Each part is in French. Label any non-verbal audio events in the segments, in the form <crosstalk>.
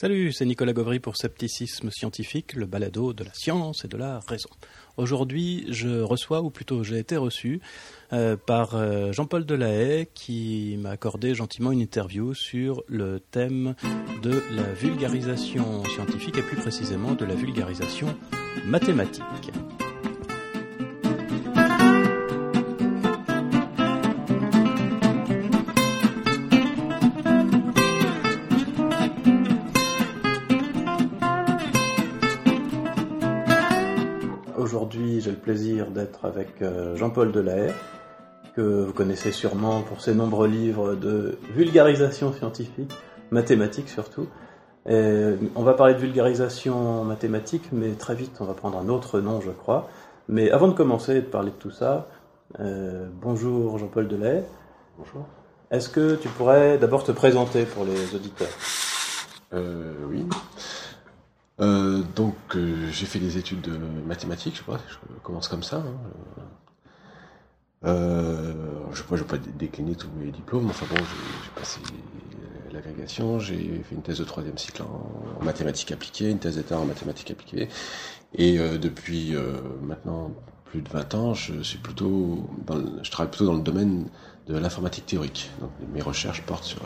Salut, c'est Nicolas Gauvry pour Scepticisme Scientifique, le balado de la science et de la raison. Aujourd'hui, je reçois, ou plutôt j'ai été reçu, euh, par euh, Jean-Paul Delahaye qui m'a accordé gentiment une interview sur le thème de la vulgarisation scientifique et plus précisément de la vulgarisation mathématique. Avec euh, Jean-Paul Delahaye, que vous connaissez sûrement pour ses nombreux livres de vulgarisation scientifique, mathématique surtout. Et on va parler de vulgarisation mathématique, mais très vite on va prendre un autre nom, je crois. Mais avant de commencer et de parler de tout ça, euh, bonjour Jean-Paul Delahaye. Bonjour. Est-ce que tu pourrais d'abord te présenter pour les auditeurs? Euh, oui. Euh, donc euh, j'ai fait des études de mathématiques, je crois, je commence comme ça. hein. Euh, je ne vais pas décliner tous mes diplômes, enfin bon, j'ai passé l'agrégation, j'ai fait une thèse de troisième cycle en, mathématiques appliquées, une thèse d'état en mathématiques appliquées, et depuis maintenant plus de 20 ans, je suis plutôt, je travaille plutôt dans le domaine de l'informatique théorique. Donc mes recherches portent sur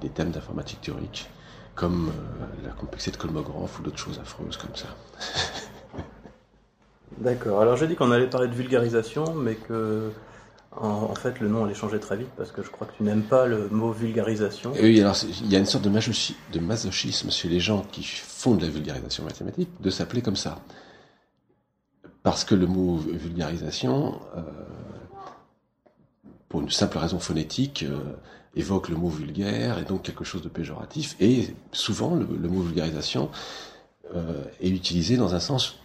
des thèmes d'informatique théorique, comme euh, la complexité de Kolmogorov ou d'autres choses affreuses comme ça. <laughs> D'accord. Alors j'ai dit qu'on allait parler de vulgarisation, mais que en, en fait le nom allait changer très vite parce que je crois que tu n'aimes pas le mot vulgarisation. Et oui, alors il y a une sorte de, masochi- de masochisme chez les gens qui font de la vulgarisation mathématique de s'appeler comme ça. Parce que le mot vulgarisation, euh, pour une simple raison phonétique, euh, évoque le mot vulgaire et donc quelque chose de péjoratif. Et souvent, le, mot vulgarisation euh, est utilisé dans un sens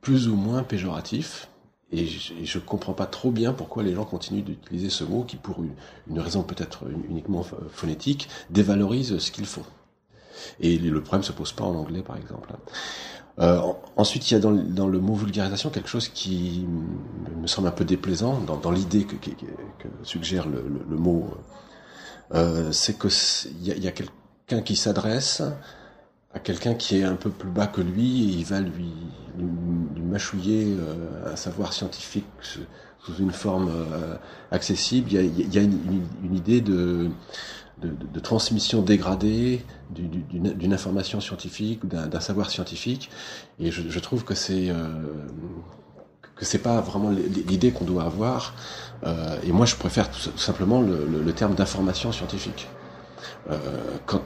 plus ou moins péjoratif. Et je ne comprends pas trop bien pourquoi les gens continuent d'utiliser ce mot qui, pour une, une raison peut-être uniquement ph- phonétique, dévalorise ce qu'ils font. Et le problème se pose pas en anglais, par exemple. Euh, en- ensuite, il y a dans, le- mot vulgarisation quelque chose qui me- semble un peu déplaisant dans, l'idée que, suggère le, mot. Euh, c'est que il y a, quelqu'un qui s'adresse à quelqu'un qui est un peu plus bas que lui et il va lui, mâchouiller euh, un savoir scientifique sous une forme accessible. Il y a, une idée de, de, transmission dégradée du- du- d'une information scientifique ou d'un savoir scientifique. Et je, trouve que c'est euh, que c'est pas vraiment l'idée qu'on doit avoir. Euh, et moi, je préfère tout, simplement le, terme d'information scientifique. Euh, quand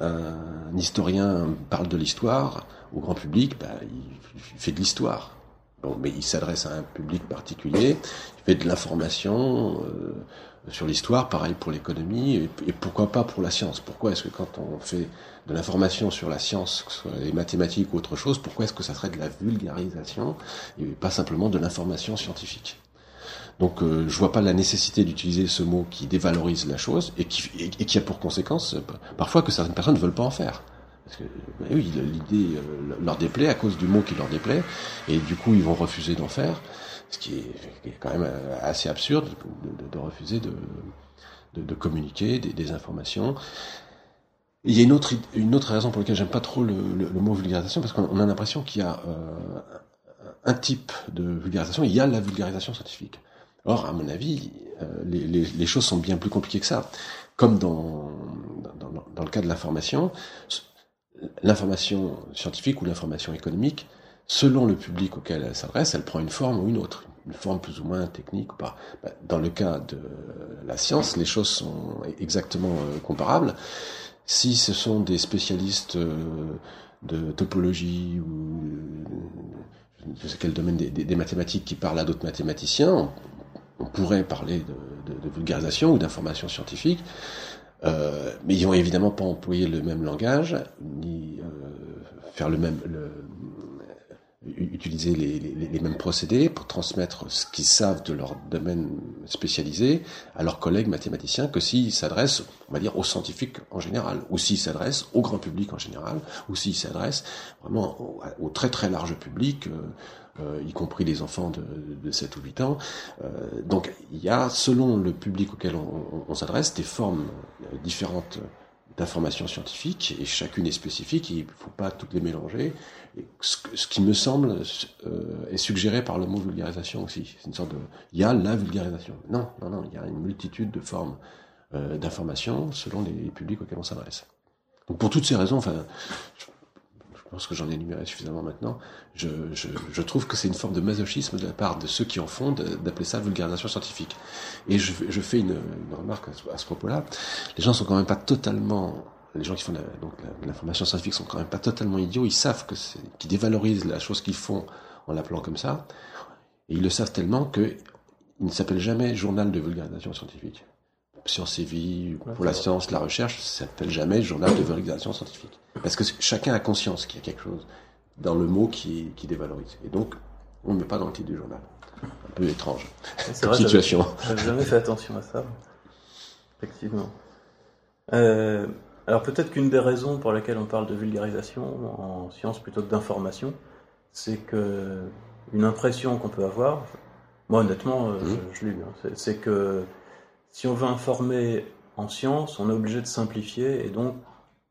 un historien parle de l'histoire au grand public, bah, il, il fait de l'histoire. Bon, mais il s'adresse à un public particulier, il fait de l'information euh, sur l'histoire, pareil pour l'économie, et, pourquoi pas pour la science. Pourquoi est-ce que quand on fait de l'information sur la science, que ce soit les mathématiques ou autre chose, pourquoi est-ce que ça serait de la vulgarisation et pas simplement de l'information scientifique? Donc euh, je vois pas la nécessité d'utiliser ce mot qui dévalorise la chose et qui, et qui a pour conséquence euh, parfois que certaines personnes ne veulent pas en faire. Parce que bah oui, l'idée euh, leur déplaît à cause du mot qui leur déplaît, et du coup ils vont refuser d'en faire, ce qui est, quand même euh, assez absurde de, refuser de, communiquer des, informations. Il y a une autre, raison pour laquelle j'aime pas trop le, mot vulgarisation, parce qu'on a l'impression qu'il y a euh, un type de vulgarisation, il y a la vulgarisation scientifique. Or, à mon avis, euh, les, choses sont bien plus compliquées que ça. Comme dans le cas de l'information, l'information scientifique ou l'information économique, selon le public auquel elle s'adresse, elle prend une forme ou une autre, une forme plus ou moins technique ou pas. Bah, Dans le cas de la science, les choses sont exactement euh, comparables. Si ce sont des spécialistes euh, de topologie ou euh, je ne sais quel domaine des, mathématiques qui parlent à d'autres mathématiciens, on, pourrait parler de, vulgarisation ou d'information scientifique, euh, mais ils vont évidemment pas employer le même langage, ni euh, faire le même, utiliser les, mêmes procédés pour transmettre ce qu'ils savent de leur domaine spécialisé à leurs collègues mathématiciens que s'ils s'adressent, on va dire, aux scientifiques en général, ou s'ils s'adressent au grand public en général, ou s'ils s'adressent vraiment au, très très large public, euh, euh, y compris les enfants de, de 7 ou 8 ans. Euh, donc il y a, selon le public auquel on, on- s'adresse, des formes différentes d'informations scientifiques et chacune est spécifique, il ne faut pas toutes les mélanger. Ce, qui me semble euh, est suggéré par le mot vulgarisation aussi. C'est une sorte de, il y a la vulgarisation. Non, non, non, il y a une multitude de formes euh, d'informations selon les publics auxquels on s'adresse. Donc pour toutes ces raisons, enfin, pense que j'en ai énuméré suffisamment maintenant, je, trouve que c'est une forme de masochisme de la part de ceux qui en font d'appeler ça vulgarisation scientifique. Et je, fais une, remarque à ce, propos-là. Les gens sont quand même pas totalement, les gens qui font donc l'information scientifique sont quand même pas totalement idiots. Ils savent que c'est, qu'ils dévalorisent la chose qu'ils font en l'appelant comme ça. Et ils le savent tellement que il ne s'appelle jamais journal de vulgarisation scientifique. Science et vie, pour la science, la recherche, ça s'appelle jamais journal de vulgarisation scientifique. Parce que chacun a conscience qu'il y a quelque chose dans le mot qui, qui dévalorise. Et donc, on ne met pas dans le titre du journal. Un peu étrange. C'est vrai, situation. J'avais jamais fait attention à ça. Effectivement. Euh, alors peut-être qu'une des raisons pour lesquelles on parle de vulgarisation en science plutôt que d'information, c'est que une impression qu'on peut avoir, moi honnêtement, euh, mmh. je, l'ai eu, hein, c'est que si on veut informer en science, on est obligé de simplifier et donc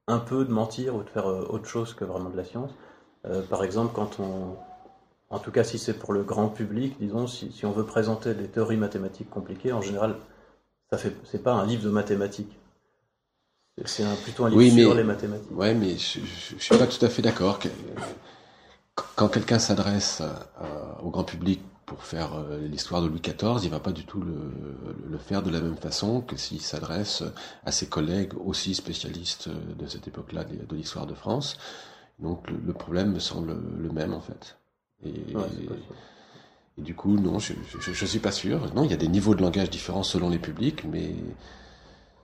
un peu de mentir ou de faire euh, autre chose que vraiment de la science. Euh, par exemple, quand on, en tout cas si c'est pour le grand public, disons, si, on veut présenter des théories mathématiques compliquées, en général, ça fait, c'est pas un livre de mathématiques. C'est plutôt un livre sur les mathématiques. Ouais, mais je, je, suis pas tout à fait d'accord. Quand quelqu'un s'adresse au grand public pour faire euh, l'histoire de Louis XIV, il va pas du tout le, le faire de la même façon que s'il s'adresse à ses collègues aussi spécialistes de cette époque-là de l'histoire de France. Donc le, problème me semble le même en fait. Et, et du coup, non, je, je, je, suis pas sûr. Non, il y a des niveaux de langage différents selon les publics, mais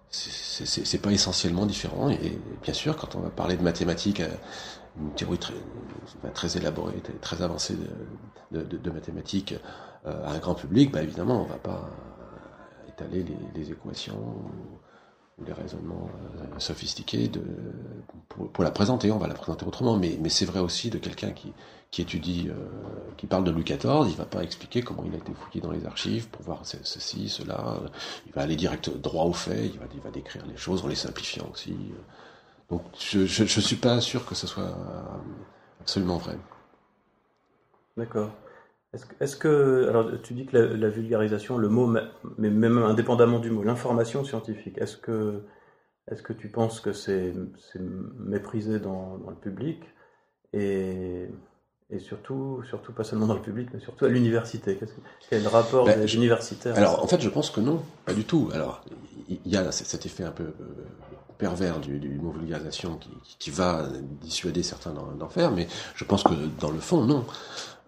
c'est pas essentiellement différent. Et bien sûr, quand on va parler de mathématiques une théorie très, élaborée, très avancée de, mathématiques euh, à un grand public, bah évidemment, on va pas étaler les, équations ou, les raisonnements euh, sophistiqués pour, la présenter. On va la présenter autrement, mais, c'est vrai aussi de quelqu'un qui, étudie, euh, qui parle de Louis XIV, il va pas expliquer comment il a été fouillé dans les archives pour voir ceci, cela. Il va aller direct droit au fait. Il va décrire les choses en les simplifiant aussi. Donc je ne suis pas sûr que ce soit absolument vrai. D'accord. Est-ce que, alors tu dis que la, vulgarisation, le mot, mais même indépendamment du mot, l'information scientifique, est-ce que, est que tu penses que c'est méprisé dans, le public et, et surtout, surtout pas seulement dans le public, mais surtout à l'université? Quel est le rapport ben, des universitaires Alors en fait, je pense que non, pas du tout. Alors il y a cet effet un peu euh, pervers du, du mot vulgarisation qui, va dissuader certains d'en faire, mais je pense que dans le fond, non.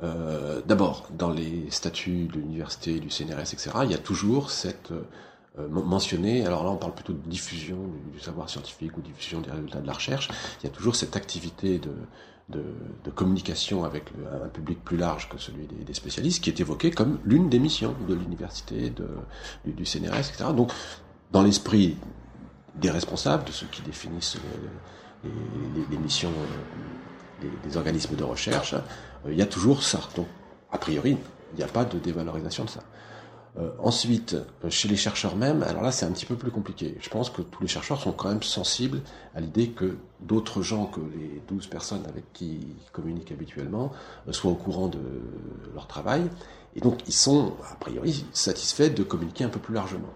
Euh, D'abord, dans les statuts de l'université, du CNRS, etc., il y a toujours cette euh, mentionné, alors là on parle plutôt de diffusion du, savoir scientifique ou diffusion des résultats de la recherche, il y a toujours cette activité de, communication avec un public plus large que celui des, spécialistes qui est évoquée comme l'une des missions de l'université, du, du CNRS, etc. Donc dans l'esprit des responsables, de ceux qui définissent les, les, missions des, des, organismes de recherche, euh, il y a toujours ça. Donc, a priori, il n'y a pas de dévalorisation de ça. Euh, ensuite, euh, chez les chercheurs même, alors là c'est un petit peu plus compliqué. Je pense que tous les chercheurs sont quand même sensibles à l'idée que d'autres gens que les 12 personnes avec qui ils communiquent habituellement soient au courant de leur travail. Et donc ils sont, a priori, satisfaits de communiquer un peu plus largement.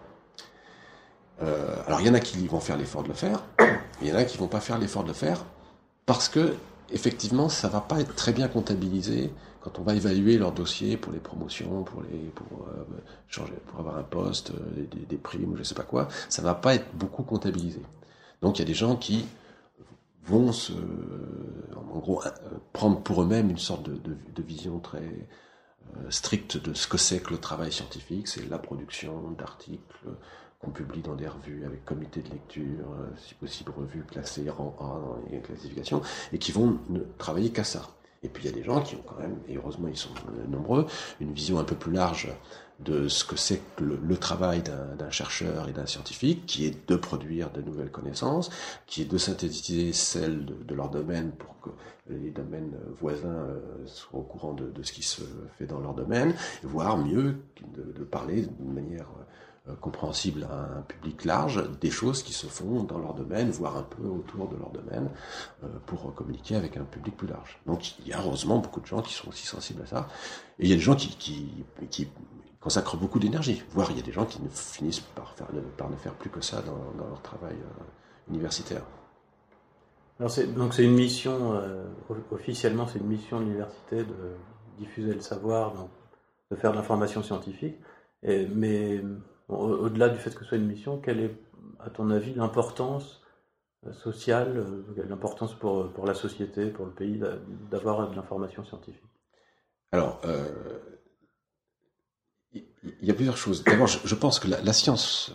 Euh, alors il y en a qui vont faire l'effort de le faire, il y en a qui vont pas faire l'effort de le faire parce que effectivement ça va pas être très bien comptabilisé quand on va évaluer leur dossier pour les promotions, pour les pour euh, changer, pour avoir un poste, euh, des, primes, je sais pas quoi, ça va pas être beaucoup comptabilisé. Donc il y a des gens qui vont se, en gros, prendre pour eux-mêmes une sorte de vision très stricte de ce que c'est que le travail scientifique, c'est la production d'articles, qu'on publie dans des revues avec comité de lecture, euh, si possible revues classées rang A dans les classifications, et qui vont ne travailler qu'à ça. Et puis il y a des gens qui ont quand même, et heureusement ils sont euh, nombreux, une vision un peu plus large de ce que c'est que le, travail d'un chercheur et d'un scientifique, qui est de produire de nouvelles connaissances, qui est de synthétiser celles de, leur domaine pour que les domaines voisins euh, soient au courant de, ce qui se fait dans leur domaine, voire mieux de parler d'une manière compréhensibles à un public large, des choses qui se font dans leur domaine, voire un peu autour de leur domaine, pour communiquer avec un public plus large. Donc il y a heureusement beaucoup de gens qui sont aussi sensibles à ça, et il y a des gens qui, qui, consacrent beaucoup d'énergie, voire il y a des gens qui finissent par, faire, par ne faire plus que ça dans, leur travail universitaire. Alors donc c'est une mission, euh, officiellement c'est une mission de l'université de diffuser le savoir, de faire de l'information scientifique. Mais au-delà du fait que ce soit une mission, quelle est, à ton avis, l'importance euh, sociale, euh, l'importance pour, pour la société, pour le pays, d'avoir de l'information scientifique? Alors, il y, a plusieurs choses. D'abord, je, pense que la science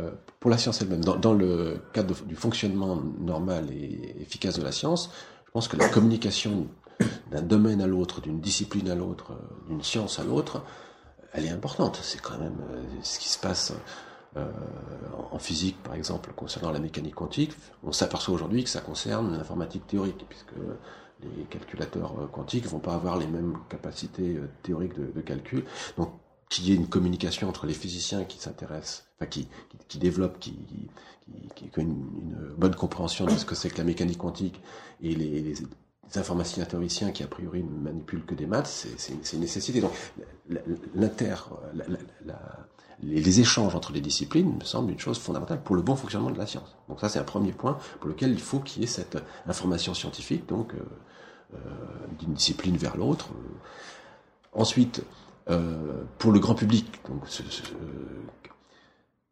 euh, pour la science elle-même, dans, le cadre du fonctionnement normal et efficace de la science, je pense que la communication d'un domaine à l'autre, d'une discipline à l'autre, euh, d'une science à l'autre, elle est importante. C'est quand même euh, ce qui se passe en physique, par exemple, concernant la mécanique quantique. On s'aperçoit aujourd'hui que ça concerne l'informatique théorique, puisque les calculateurs quantiques vont pas avoir les mêmes capacités théoriques de, calcul. Donc qu'il y ait une communication entre les physiciens qui s'intéressent, enfin qui, qui, développent, qui, qui, qui ont une, bonne compréhension de ce que c'est que la mécanique quantique et les, les informaticiens qui a priori ne manipulent que des maths, c'est une nécessité. Donc l'inter, les échanges entre les disciplines me semble une chose fondamentale pour le bon fonctionnement de la science. Donc ça c'est un premier point pour lequel il faut qu'il y ait cette information scientifique, donc euh, euh, d'une discipline vers l'autre. Ensuite, euh, pour le grand public. Donc,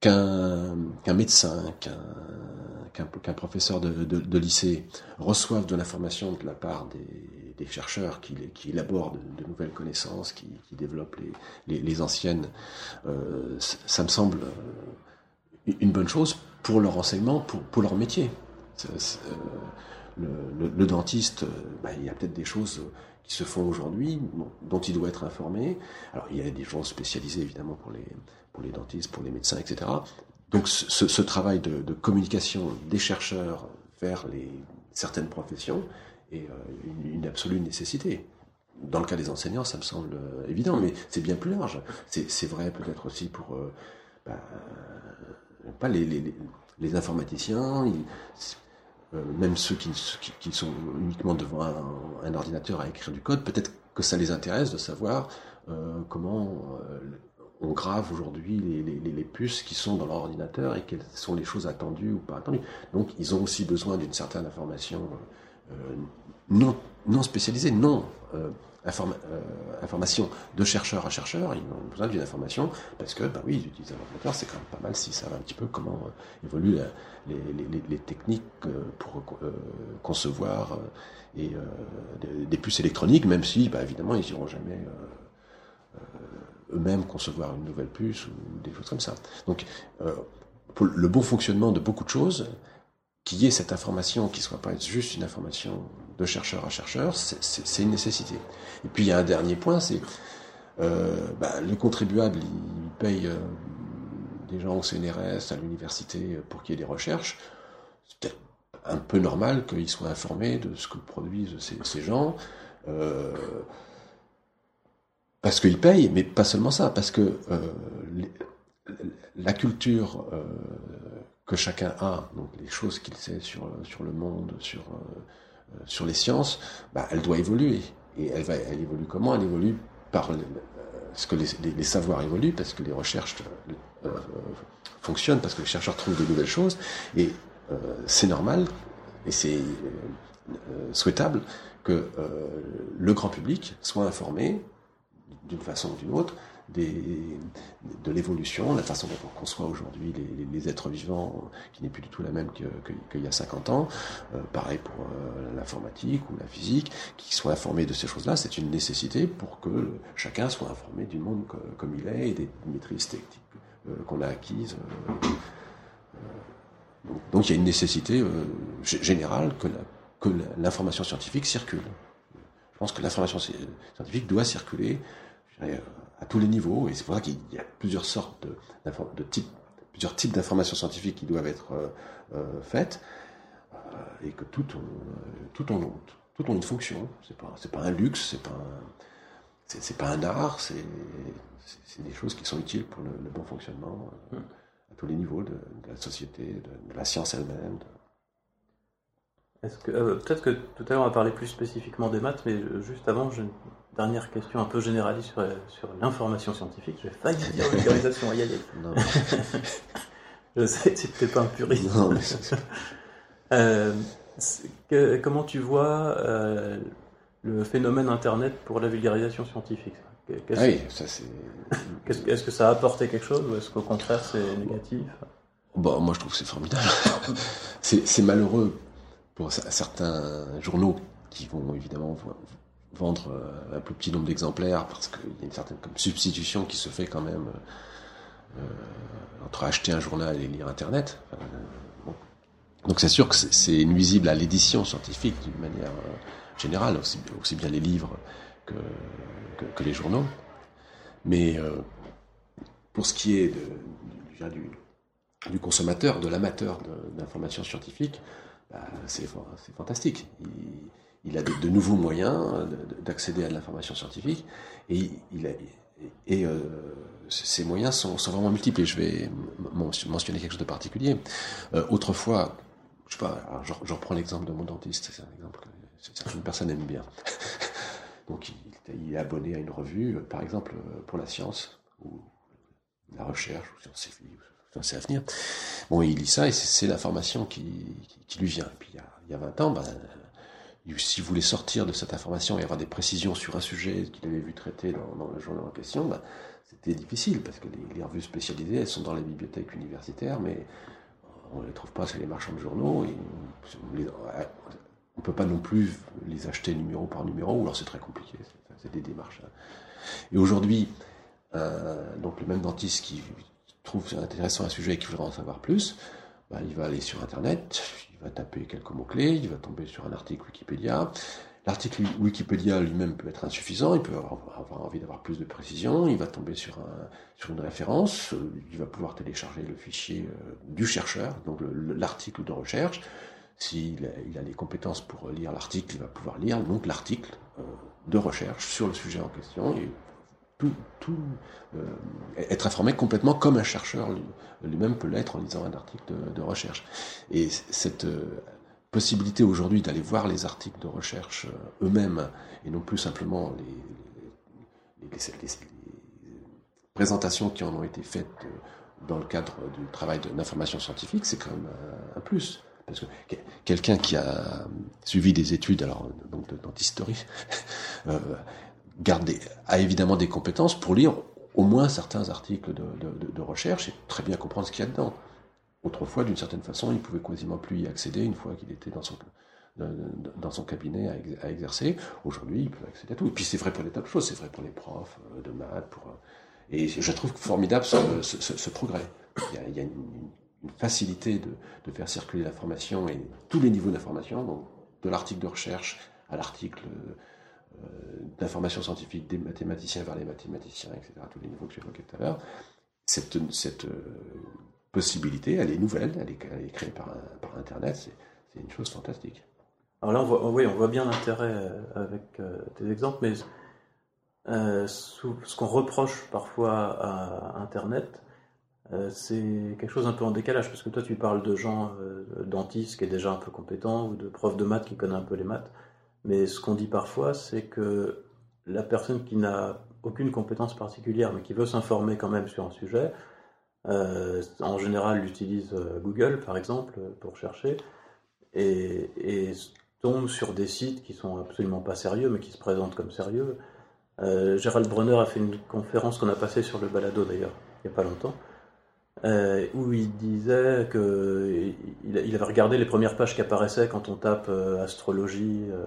qu'un médecin, qu'un professeur de, lycée reçoive de l'information de la part des, chercheurs qui, qui élaborent de, nouvelles connaissances, qui, développent les, anciennes, euh, ça me semble une bonne chose pour leur enseignement, pour, leur métier. le, dentiste, bah, il y a peut-être des choses qui se font aujourd'hui, dont il doit être informé. Alors il y a des gens spécialisés évidemment pour les, pour les dentistes, pour les médecins, etc. Donc ce, travail de, communication des chercheurs vers les, certaines professions est euh, une, absolue nécessité. Dans le cas des enseignants, ça me semble euh, évident, mais c'est bien plus large. C'est vrai peut-être aussi pour euh, bah, pas les, les, les informaticiens. Même ceux qui, sont uniquement devant un, ordinateur à écrire du code, peut-être que ça les intéresse de savoir euh, comment euh, on grave aujourd'hui les, puces qui sont dans leur ordinateur et quelles sont les choses attendues ou pas attendues. Donc ils ont aussi besoin d'une certaine information non, non spécialisée, non euh, information de chercheur à chercheur, ils ont besoin d'une information parce que, bah oui, ils utilisent un ordinateur, c'est quand même pas mal s'ils savent un petit peu comment euh, évoluent les, les, techniques euh, pour concevoir des, puces électroniques, même si, bah, évidemment, ils n'iront jamais eux-mêmes concevoir une nouvelle puce ou des choses comme ça. Donc, pour le bon fonctionnement de beaucoup de choses, qu'il y ait cette information qui soit pas juste une information de chercheur à chercheur, c'est une nécessité. Et puis il y a un dernier point, c'est euh, bah, le contribuable, il paye euh, des gens au CNRS, à l'université pour qu'il y ait des recherches. C'est un peu normal qu'ils soient informés de ce que produisent ces, gens. Euh, parce qu'ils payent, mais pas seulement ça, parce que euh, la culture euh, que chacun a, donc les choses qu'il sait sur, sur le monde, sur, euh, sur les sciences, bah, elle doit évoluer. Et elle, évolue comment? Elle évolue par ce que les, savoirs évoluent, parce que les recherches euh, fonctionnent, parce que les chercheurs trouvent de nouvelles choses. Et euh, c'est normal, et c'est souhaitable que le grand public soit informé d'une façon ou d'une autre de l'évolution, la façon dont on conçoit aujourd'hui les, êtres vivants, qui n'est plus du tout la même qu'il que, y a 50 ans. Euh, pareil pour euh, l'informatique ou la physique, qui soient informés de ces choses-là, c'est une nécessité pour que chacun soit informé du monde comme il est et des maîtrises techniques euh, qu'on a acquises. donc il y a une nécessité générale que l'information scientifique circule. Je pense que l'information scientifique doit circuler à tous les niveaux, et c'est pour ça qu'il y a plusieurs sortes de, types, plusieurs types d'informations scientifiques qui doivent être euh, euh faites, euh, et que toutes ont, toutes ont, toutes ont une fonction. C'est pas, c'est pas un luxe, c'est pas, c'est pas un art, c'est des choses qui sont utiles pour le, bon fonctionnement à tous les niveaux de, la société, de, la science elle-même. Est-ce que peut-être que tout à l'heure on va parler plus spécifiquement des maths, mais juste avant, une dernière question un peu généraliste sur, sur l'information scientifique. J'ai failli <laughs> dire vulgarisation, aïe aïe. Je sais que c'était pas un puriste. Non, mais <laughs> euh, comment tu vois euh, le phénomène Internet pour la vulgarisation scientifique ah oui, ça c'est. Est-ce que ça a apporté quelque chose ou est-ce qu'au contraire c'est négatif? Bon, Moi je trouve que c'est formidable. <laughs> c'est malheureux pour certains journaux qui vont évidemment vendre euh, un plus petit nombre d'exemplaires parce qu'il y a une certaine substitution qui se fait quand même euh, entre acheter un journal et lire Internet. Donc c'est sûr que c'est nuisible à l'édition scientifique d'une manière euh, générale, aussi, bien les livres que, les journaux. Mais euh, pour ce qui est du, consommateur, de l'amateur d'informations scientifiques, bah, c'est fantastique. Il a de, nouveaux moyens d'accéder à l'information scientifique et, il a, et euh, ces moyens sont, vraiment multiples et je vais mentionner quelque chose de particulier. Euh, autrefois, je sais pas, je, reprends l'exemple de mon dentiste, c'est un exemple que certaines personnes aiment bien. <laughs> Donc il, est abonné à une revue, euh, par exemple pour la science ou la recherche ou sciences c'est à venir. Bon, il lit ça et c'est l'information qui, lui vient. Et puis il y a, il y a 20 ans, ben, s'il voulait sortir de cette information et avoir des précisions sur un sujet qu'il avait vu traiter dans, le journal en question, bah, c'était difficile parce que les, revues spécialisées, elles sont dans les bibliothèques universitaires, mais on ne les trouve pas chez les marchands de journaux. On ne peut pas non plus les acheter numéro par numéro, ou alors c'est très compliqué, c'est des démarches. Hein. Et aujourd'hui, euh, donc le même dentiste qui trouve intéressant un sujet et qui voudrait en savoir plus, bah, il va aller sur Internet, il va taper quelques mots-clés, il va tomber sur un article Wikipédia. L'article Wikipédia lui-même peut être insuffisant, il peut avoir, envie d'avoir plus de précision, il va tomber sur, un, sur une référence, il va pouvoir télécharger le fichier euh, du chercheur, donc l'article de recherche. S'il a, il a les compétences pour lire l'article, il va pouvoir lire donc l'article euh, de recherche sur le sujet en question tout, euh, être informé complètement comme un chercheur lui-même peut l'être en lisant un article de, recherche. Et cette euh, possibilité aujourd'hui d'aller voir les articles de recherche euh, eux-mêmes et non plus simplement les, présentations qui en ont été faites dans le cadre du travail d'information scientifique, c'est quand même un, plus. Parce que quelqu'un qui a suivi des études, alors donc <laughs> a évidemment des compétences pour lire au moins certains articles de, recherche et très bien comprendre ce qu'il y a dedans. Autrefois, d'une certaine façon, il pouvait quasiment plus y accéder une fois qu'il était dans son, dans son cabinet à, exercer. Aujourd'hui, il peut accéder à tout. Et puis c'est vrai pour des tas de choses, c'est vrai pour les profs euh, de maths. Pour, euh, et je trouve formidable ce, progrès. Il y a, une, une, facilité de, de faire circuler l'information et tous les niveaux d'information, donc de l'article de recherche à l'article euh, d'information scientifique des mathématiciens vers les mathématiciens, etc., tous les niveaux que j'évoquais tout à l'heure, cette, cette euh, possibilité, elle est nouvelle, elle est, créée par, par Internet, c'est une chose fantastique. Alors là, on voit, oui, on voit bien l'intérêt euh, avec tes exemples, mais ce qu'on reproche parfois à Internet, c'est quelque chose un peu en décalage, parce que toi tu parles de gens dentistes qui est déjà un peu compétent, ou de profs de maths qui connaissent un peu les maths. Mais ce qu'on dit parfois, c'est que la personne qui n'a aucune compétence particulière, mais qui veut s'informer quand même sur un sujet, euh, en général utilise euh, Google, par exemple, pour chercher, et, tombe sur des sites qui sont absolument pas sérieux, mais qui se présentent comme sérieux. Euh, Gérald Brunner a fait une conférence qu'on a passée sur le balado d'ailleurs, il n'y a pas longtemps, euh, où il disait que il, avait regardé les premières pages qui apparaissaient quand on tape euh, astrologie, euh,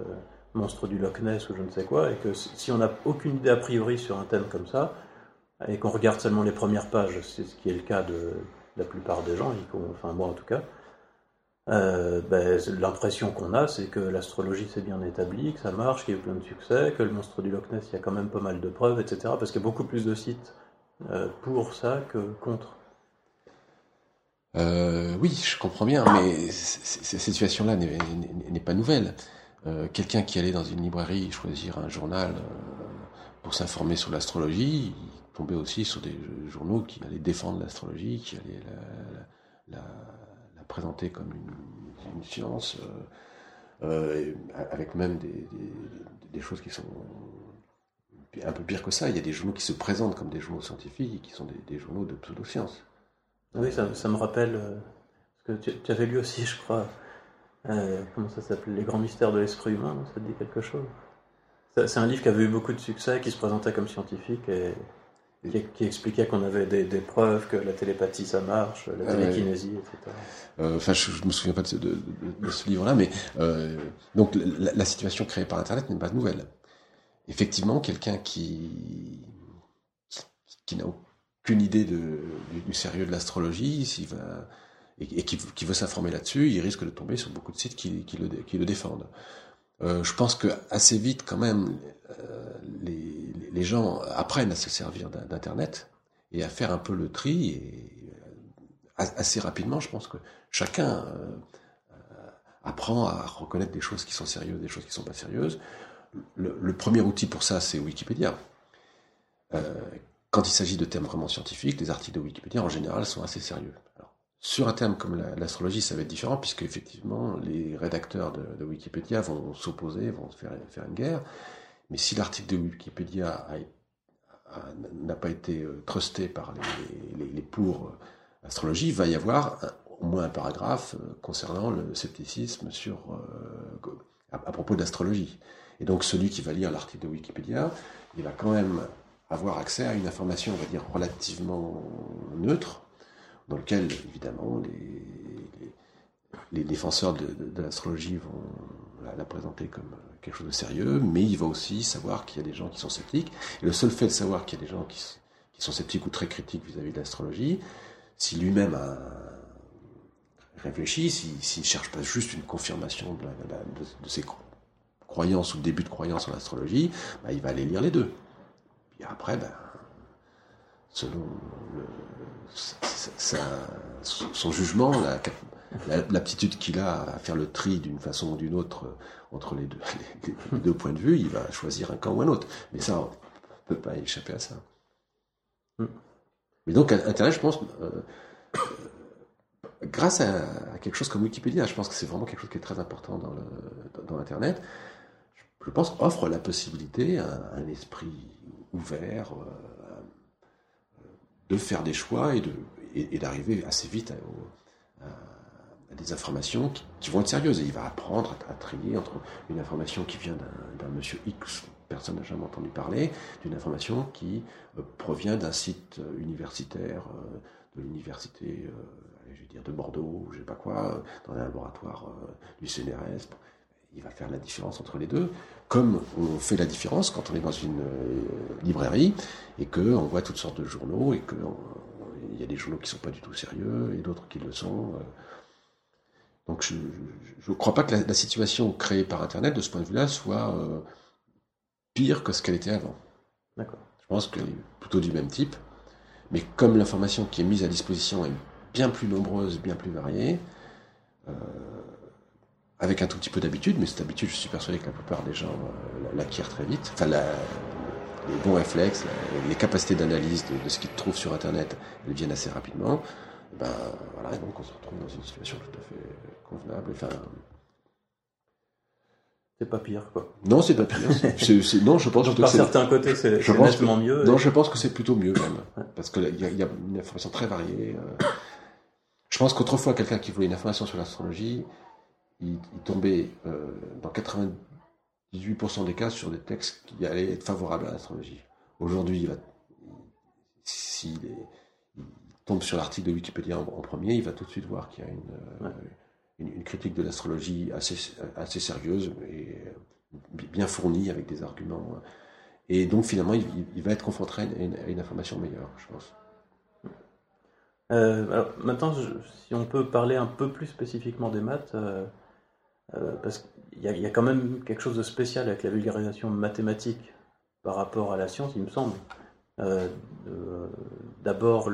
monstre du Loch Ness ou je ne sais quoi, et que si on n'a aucune idée a priori sur un thème comme ça, et qu'on regarde seulement les premières pages, c'est ce qui est le cas de, la plupart des gens, enfin moi en tout cas, ben, l'impression qu'on a, c'est que l'astrologie c'est bien établi, que ça marche, qu'il y a eu plein de succès, que le monstre du Loch Ness, il y a quand même pas mal de preuves, etc. Parce qu'il y a beaucoup plus de sites pour ça que contre. Euh, oui, je comprends bien, mais cette situation-là n'est pas nouvelle. euh, quelqu'un qui allait dans une librairie choisir un journal pour s'informer sur l'astrologie, il tombait aussi sur des journaux qui allaient défendre l'astrologie, qui allaient la, présenter comme une, science, avec même des, choses qui sont un peu pire que ça. Il y a des journaux qui se présentent comme des journaux scientifiques qui sont des, journaux de pseudosciences. Oui, ça, me rappelle ce que tu, avais lu aussi, <laughs> je crois, euh, comment ça s'appelle Les grands mystères de l'esprit humain, ça te dit quelque chose? C'est un livre qui avait eu beaucoup de succès, qui se présentait comme scientifique et qui, expliquait qu'on avait des, preuves que la télépathie ça marche, la ah télékinésie, etc. Euh, enfin, je, ne me souviens pas de, ce livre-là, mais euh, donc la, situation créée par Internet n'est pas nouvelle. Effectivement, quelqu'un qui qui, n'a aucune idée du, du, sérieux de l'astrologie, s'il et, qui, veut s'informer là-dessus, il risque de tomber sur beaucoup de sites qui, le, défendent. Euh, je pense que assez vite, quand même, euh, les, gens apprennent à se servir d'Internet et à faire un peu le tri. Et euh, assez rapidement, je pense que chacun apprend à reconnaître des choses qui sont sérieuses, des choses qui ne sont pas sérieuses. Le, premier outil pour ça, c'est Wikipédia. Quand il s'agit de thèmes vraiment scientifiques, les articles de Wikipédia, en général, sont assez sérieux. Sur un thème comme l'astrologie, ça va être différent, puisque effectivement, les rédacteurs de, Wikipédia vont s'opposer, vont faire, une guerre. Mais si l'article de Wikipédia n'a pas été euh, trusté par les, pour euh, astrologie, il va y avoir au moins un paragraphe euh, concernant le scepticisme sur, à, à, propos d'astrologie. Et donc celui qui va lire l'article de Wikipédia, il va quand même avoir accès à une information, on va dire, relativement neutre, dans lequel, évidemment, les, défenseurs de, l'astrologie vont la, présenter comme quelque chose de sérieux, mais il va aussi savoir qu'il y a des gens qui sont sceptiques. Et le seul fait de savoir qu'il y a des gens qui, sont sceptiques ou très critiques vis-à-vis de l'astrologie, si lui-même a réfléchi, s'il ne cherche pas juste une confirmation de, ses croyances ou début de croyance en l'astrologie, bah, il va aller lire les deux. Et après, ben, selon son jugement, l'aptitude qu'il a à faire le tri d'une façon ou d'une autre entre les deux, points de vue, il va choisir un camp ou un autre. Mais ça, on ne peut pas échapper à ça. Hmm. Mais donc, Internet, je pense, euh, grâce à, quelque chose comme Wikipédia, je pense que c'est vraiment quelque chose qui est très important dans, l'Internet, je pense, offre la possibilité à un esprit ouvert, euh, de faire des choix et, de, et, d'arriver assez vite à, des informations qui, vont être sérieuses. Il va apprendre à, trier entre une information qui vient d'un monsieur X, personne n'a jamais entendu parler, d'une information qui euh, provient d'un site euh, universitaire, de l'université, je vais dire de Bordeaux, je sais pas quoi, dans un laboratoire du CNRS il va faire la différence entre les deux, comme on fait la différence quand on est dans une euh, librairie et qu'on voit toutes sortes de journaux et qu'il y a des journaux qui ne sont pas du tout sérieux et d'autres qui le sont. Euh. Donc je ne crois pas que la, situation créée par Internet, de ce point de vue-là, soit euh, pire que ce qu'elle était avant. D'accord. Je pense qu'elle est plutôt du même type, mais comme l'information qui est mise à disposition est bien plus nombreuse, bien plus variée, avec un tout petit peu d'habitude, mais cette habitude, je suis persuadé que la plupart des gens euh, l'acquièrent très vite. Enfin, les bons réflexes, les capacités d'analyse de, ce qu'ils trouvent sur Internet, elles viennent assez rapidement. Ben voilà, donc on se retrouve dans une situation tout à fait convenable. Enfin, c'est pas pire, quoi. Non, c'est pas pire. <laughs> non, je pense que par certains côtés, c'est nettement mieux. Non, je pense que c'est plutôt mieux même, parce qu'il y, y, a une information très variée. Euh. Je pense qu'autrefois, quelqu'un qui voulait une information sur l'astrologie, il, tombait euh, dans 98% des cas sur des textes qui allaient être favorables à l'astrologie. Aujourd'hui, s'il tombe sur l'article de Wikipédia en, premier, il va tout de suite voir qu'il y a une, euh, critique de l'astrologie assez, assez sérieuse et euh, bien fournie avec des arguments. Et donc finalement, il, va être confronté à une, information meilleure, je pense. alors maintenant, si on peut parler un peu plus spécifiquement des maths, euh, parce qu'il y, a quand même quelque chose de spécial avec la vulgarisation mathématique par rapport à la science, il me semble. Euh, d'abord,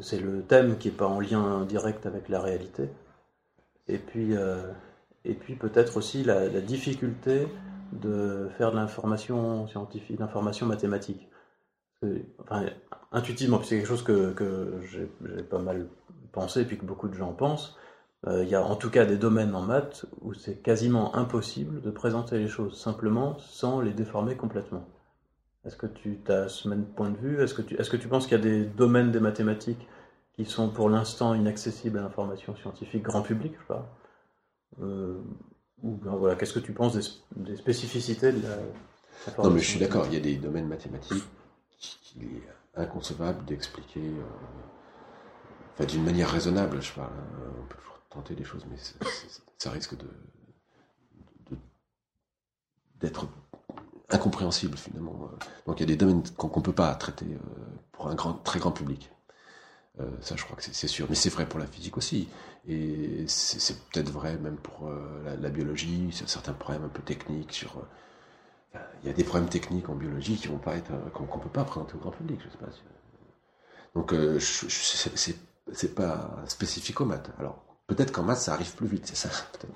c'est le thème qui n'est pas en lien direct avec la réalité. Et puis, euh, et puis peut-être aussi la, difficulté de faire de l'information scientifique, l'information mathématique. Intuitivement, c'est quelque chose que, j'ai pas mal pensé, puis que beaucoup de gens pensent, euh, il y a en tout cas des domaines en maths où c'est quasiment impossible de présenter les choses simplement sans les déformer complètement. Est-ce que tu as ce même point de vue? Est-ce que, tu, est-ce que tu penses qu'il y a des domaines des mathématiques qui sont pour l'instant inaccessibles à l'information scientifique grand public je sais pas? Euh, ou ben, voilà, Qu'est-ce que tu penses des, spécificités de la Non, mais je suis d'accord, il y a des domaines mathématiques qu'il est inconcevable d'expliquer euh, d'une manière raisonnable, je parle. Hein. On peut tenter des choses, mais ça risque de d'être incompréhensible finalement. Donc il y a des domaines qu'on ne peut pas traiter euh, pour un grand, très grand public. Euh, ça, je crois que c'est sûr. Mais c'est vrai pour la physique aussi. Et c'est peut-être vrai même pour euh, la, biologie, sur certains problèmes un peu techniques. Sur, il y a des problèmes techniques en biologie qui vont pas être qu'on ne peut pas présenter au grand public. Je sais pas. Donc c'est pas spécifique aux maths. Alors Peut-être qu'en maths, ça arrive plus vite, c'est ça.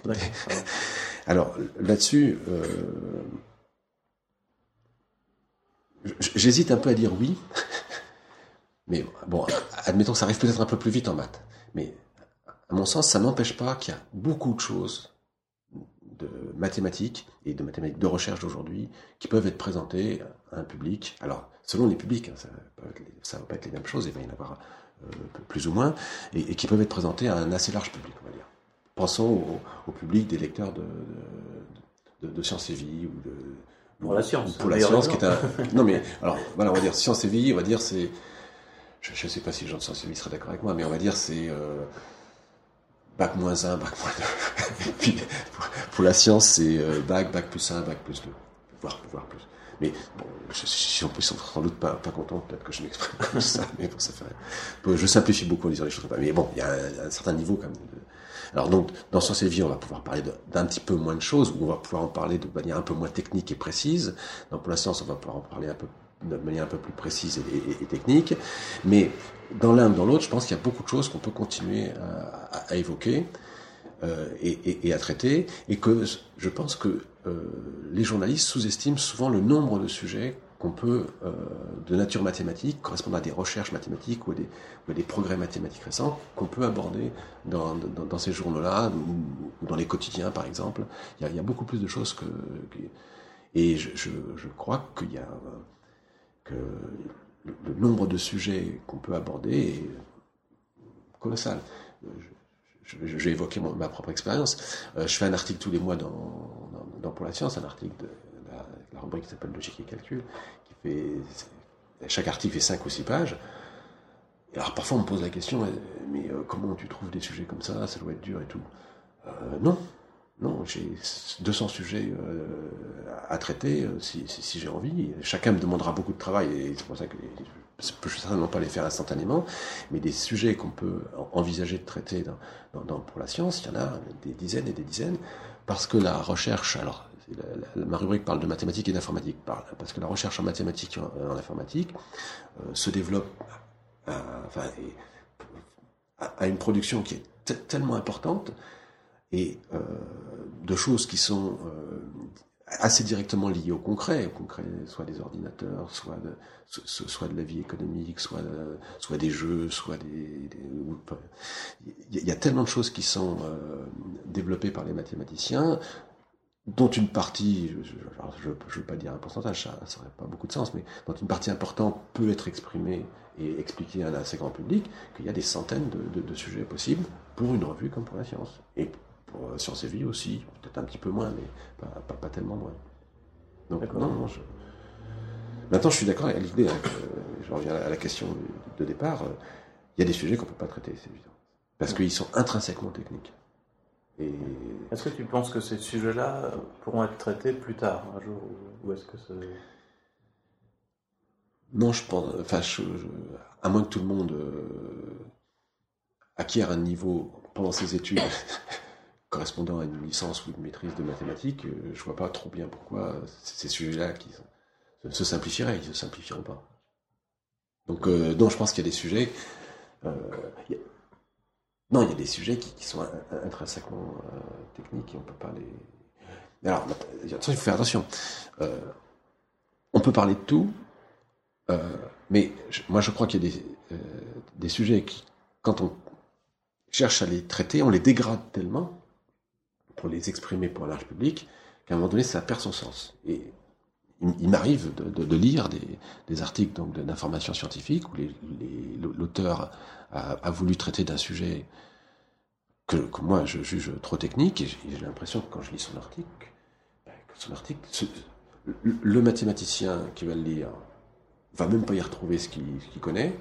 <laughs> <laughs> Alors là-dessus, euh, j'hésite un peu à dire oui, <laughs> mais bon, admettons que ça arrive peut-être un peu plus vite en maths. Mais à mon sens, ça n'empêche pas qu'il y a beaucoup de choses de mathématiques et de mathématiques de recherche d'aujourd'hui qui peuvent être présentées à un public. Alors, selon les publics, hein, ça ne va pas être les mêmes choses, il va y en avoir plus ou moins, et, qui peuvent être présentés à un assez large public, on va dire. Pensons au, public des lecteurs de, de, Sciences et Vie ou de pour la science. Pour la science, qui est un. <laughs> Non, mais alors, voilà, on va dire sciences et vie, on va dire c'est. Je ne sais pas si les gens de sciences et vie seraient d'accord avec moi, mais on va dire c'est. Euh, bac moins 1, bac moins 2. <laughs> et puis, pour, la science, c'est euh, bac, bac plus 1, bac plus 2. Voire, voire plus. Mais bon, je, si on peut sans doute pas, pas content, peut-être que je m'exprime <laughs> comme ça, mais bon, ça fait. Je simplifie beaucoup en disant les choses comme ça. Mais bon, il y a un, certain niveau quand même. Alors donc, dans Sciences et Vie, on va pouvoir parler d'un petit peu moins de choses, ou on va pouvoir en parler de manière un peu moins technique et précise. Donc pour la science, on va pouvoir en parler un de manière un peu plus précise et, technique. Mais dans l'un ou dans l'autre, je pense qu'il y a beaucoup de choses qu'on peut continuer à, évoquer euh, et, à traiter, et que je pense que euh, les journalistes sous-estiment souvent le nombre de sujets qu'on peut, euh, de nature mathématique, correspondant à des recherches mathématiques ou à des, progrès mathématiques récents, qu'on peut aborder dans, ces journaux-là, ou, dans les quotidiens par exemple. Il y a, beaucoup plus de choses que... et je, crois qu'il y a... que le, nombre de sujets qu'on peut aborder est colossal vais évoquer ma propre expérience. Euh, je fais un article tous les mois dans, Pour la Science, un article de la, rubrique qui s'appelle Logique et Calcul. Chaque article fait 5 ou 6 pages. Alors parfois on me pose la question, mais euh, comment tu trouves des sujets comme ça? Ça doit être dur et tout. Euh, non, non, j'ai 200 sujets à traiter si, si j'ai envie. Chacun me demandera beaucoup de travail et c'est pour ça que je peux certainement pas les faire instantanément, mais des sujets qu'on peut envisager de traiter pour la science, il y en a des dizaines et des dizaines, parce que la recherche, alors ma rubrique parle de mathématiques et d'informatique, parce que la recherche en mathématiques et en, informatique euh, se développe à, une production qui est tellement importante et euh, de choses qui sont euh, assez directement liées au concret, au concret soit des ordinateurs, soit de, soit de la vie économique, soit, soit des jeux, soit des... il y a tellement de choses qui sont euh, développées par les mathématiciens, dont une partie, je ne veux pas dire un pourcentage, ça n'aurait pas beaucoup de sens, mais dont une partie importante peut être exprimée et expliquée à un assez grand public, qu'il y a des centaines de, de, sujets possibles pour une revue comme pour la science. Et pour euh, Science et Vie aussi, peut-être un petit peu moins, mais pas, pas, pas tellement moins. Donc non, non, je... Maintenant, je suis d'accord avec l'idée, hein, je reviens à la question de départ, euh, il y a des sujets qu'on ne peut pas traiter, c'est évident. Parce qu'ils sont intrinsèquement techniques. Et... Est-ce que tu penses que ces sujets-là pourront être traités plus tard, un jour Ou est-ce que Non, je pense. Enfin, à moins que tout le monde euh, acquiert un niveau pendant ses études correspondant à une licence ou une maîtrise de mathématiques, euh, je vois pas trop bien pourquoi ces sujets-là qui se simplifieraient, ils se simplifieront pas. Donc, euh, non, je pense qu'il y a des sujets. Euh, Non, il y a des sujets qui, sont intrinsèquement techniques et on peut pas les. Alors, il faut faire attention. On peut parler de tout, mais moi je crois qu'il y a des sujets qui, quand on cherche à les traiter, on les dégrade tellement pour les exprimer pour un large public qu'à un moment donné ça perd son sens. Et il, m'arrive de, lire des, articles donc d'information scientifique où l'auteur a, voulu traiter d'un sujet que, moi je juge trop technique et j'ai l'impression que quand je lis son article, ben, son article, le mathématicien qui va le lire va même pas y retrouver ce qu'il connaît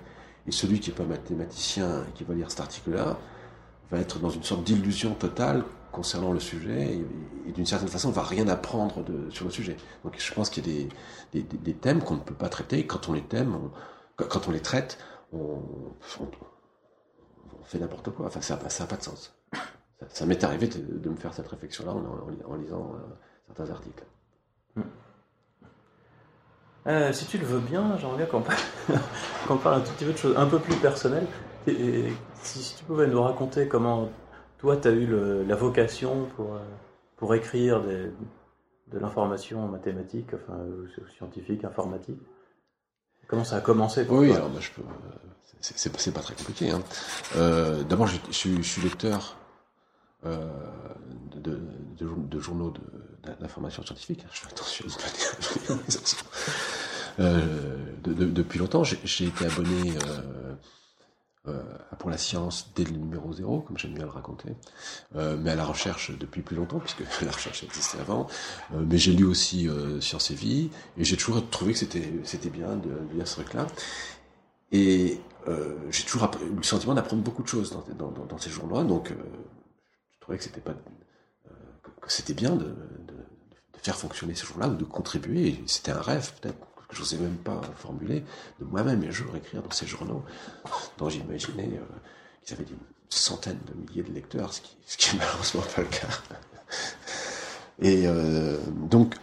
et celui qui n'est pas mathématicien et qui va lire cet article-là va être dans une sorte d'illusion totale concernant le sujet et, d'une certaine façon va rien apprendre sur le sujet. Donc je pense qu'il y a des, thèmes qu'on ne peut pas traiter. Quand on les thème, quand on les traite, on, on, fait n'importe quoi. Enfin, ça n'a pas de sens. Ça, m'est arrivé de, me faire cette réflexion-là en, lisant euh, certains articles. Hmm. Euh, si tu le veux bien, j'aimerais bien qu'on parle, <laughs> parle, un tout petit peu de choses un peu plus personnelles. Et, si, tu pouvais nous raconter comment toi tu as eu la vocation pour, euh, pour écrire des, de l'information mathématique, enfin scientifique, informatique? Comment ça a commencé pour Oui, alors je peux. C'est pas très compliqué. Hein. Euh, D'abord, je, je, suis lecteur euh, de, de, de, journaux d'information scientifique. Je fais attention euh, depuis longtemps. J'ai été abonné euh, euh, pour la science dès le numéro zéro, comme j'aime bien le raconter, euh, mais à la recherche depuis plus longtemps, puisque <laughs> la recherche existait avant. Euh, mais j'ai lu aussi Science et Vie, et j'ai toujours trouvé que c'était bien de, lire ce truc-là. Et j'ai toujours eu le sentiment d'apprendre beaucoup de choses dans, ces journaux-là, donc je trouvais que c'était bien de, de, faire fonctionner ces journaux-là ou de contribuer. C'était un rêve peut-être que je n'osais même pas formuler, de moi-même un jour écrire dans ces journaux dont j'imaginais euh, qu'ils avaient des centaines de milliers de lecteurs, ce qui, est malheureusement pas le cas. Et euh, donc,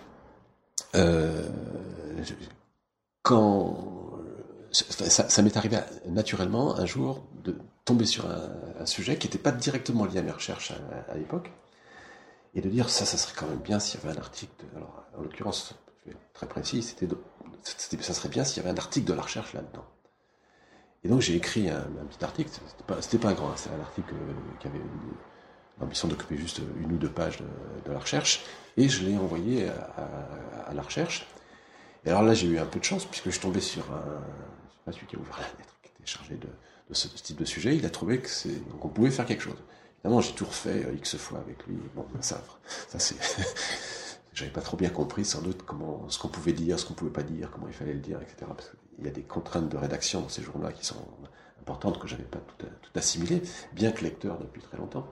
euh, quand ça, m'est arrivé naturellement un jour de tomber sur un, sujet qui n'était pas directement lié à mes recherches à, à l'époque, et de dire ça, ça serait quand même bien s'il y avait un article. De, alors, en l'occurrence, très précis, c'était ça serait bien s'il y avait un article de la recherche là-dedans. Et donc j'ai écrit un, petit article, c'était pas, c'était pas grand, c'est un article euh, qui avait l'ambition d'occuper juste une ou deux pages de, la recherche, et je l'ai envoyé à, la recherche. Et alors là j'ai eu un peu de chance, puisque je tombé sur un, je sais pas celui qui a ouvert la lettre, qui était chargé de, ce, type de sujet, il a trouvé que on pouvait faire quelque chose. Évidemment j'ai tout refait euh, X fois avec lui, bon ça, ça c'est... <laughs> j'avais pas trop bien compris sans doute comment ce qu'on pouvait dire, ce qu'on pouvait pas dire, comment il fallait le dire, etc. Parce qu'il y a des contraintes de rédaction dans ces journaux-là qui sont importantes que j'avais pas tout, tout, assimilé, bien que lecteur depuis très longtemps.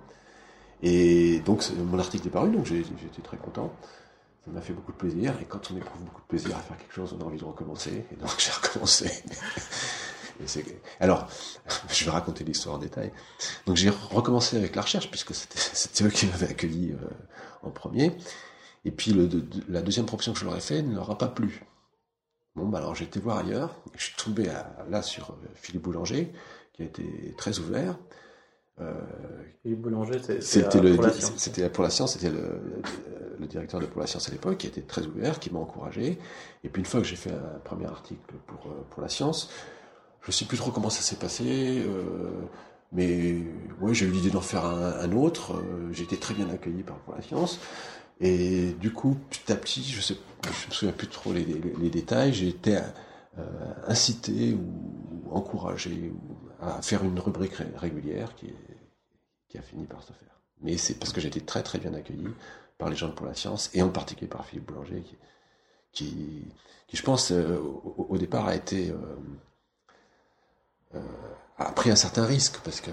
Et donc mon article est paru, donc été très content. Ça m'a fait beaucoup de plaisir. Et quand on éprouve beaucoup de plaisir à faire quelque chose, on a envie de recommencer. Et donc j'ai recommencé. <laughs> Alors, je vais raconter l'histoire en détail. Donc j'ai recommencé avec la recherche, puisque c'était eux qui m'avaient accueilli euh, en premier. Et puis le, la deuxième proposition que je leur ai faite ne leur a pas plu. Bon, bah alors j'ai été voir ailleurs. Je suis tombé là sur euh, Philippe Boulanger, qui a été très ouvert. Euh, Philippe Boulanger, c'était pour, la science. C'était pour la science, c'était le, le, directeur de Pour la science à l'époque, qui était très ouvert, qui m'a encouragé. Et puis une fois que j'ai fait un premier article pour, euh, pour la science, je ne sais plus trop comment ça s'est passé. Euh, mais ouais, j'ai eu l'idée d'en faire un, un autre. Euh, j'ai été très bien accueilli par Pour la science. Et du coup, petit à petit, je sais, je me souviens plus trop les, détails, j'ai été euh, incité ou encouragé à faire une rubrique régulière qui, a fini par se faire. Mais c'est parce que j'ai été très très bien accueilli par les gens pour la science et en particulier par Philippe Boulanger qui, je pense euh, au, départ euh, a pris un certain risque parce que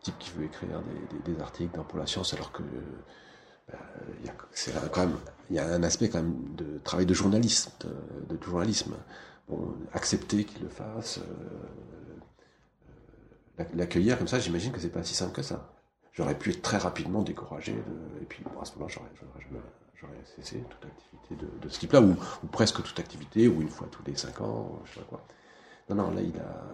type qui veut écrire des, des articles dans pour la science alors que euh, a, quand même, il y a un aspect quand même de travail de journaliste, de, journalisme. Accepter qu'il le fasse, euh, euh, l'accueillir comme ça, j'imagine que c'est pas si simple que ça. J'aurais pu être très rapidement découragé, et puis à ce moment-là, j'aurais cessé toute activité de, ce type-là, ou, presque toute activité, ou une fois tous les cinq ans, je sais pas quoi. Non, non, là, il a,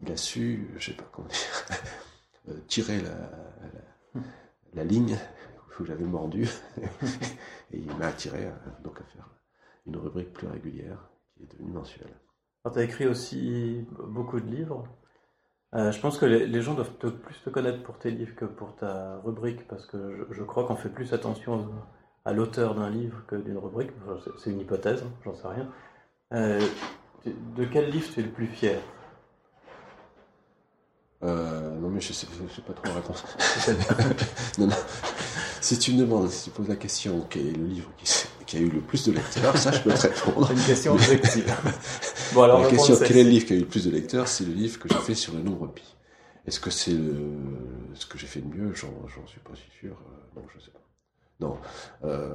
il a su, je sais pas comment dire, <laughs> tirer la la ligne j'avais mordu <laughs> et il m'a attiré à, donc à faire une rubrique plus régulière qui est devenue mensuelle. Tu as écrit aussi beaucoup de livres. Euh, je pense que les, gens doivent plus te connaître pour tes livres que pour ta rubrique, parce que je, crois qu'on fait plus attention à l'auteur d'un livre que d'une rubrique. c'est une hypothèse, hein, j'en sais rien. Euh, de quel livre tu es le plus fier? Euh, non, mais je sais, sais pas trop la réponse. <laughs> non, non. Si tu me demandes, si tu poses la question, quel est le livre qui, a eu le plus de lecteurs, ça, je peux te répondre. C'est une question objective. <laughs> bon, alors, la question, quel est le livre qui a eu le plus de lecteurs C'est le livre que j'ai fait sur le nombre pi. Est-ce que c'est ce que j'ai fait de mieux? J'en suis pas si sûr. Euh, non, je sais pas. Non, euh,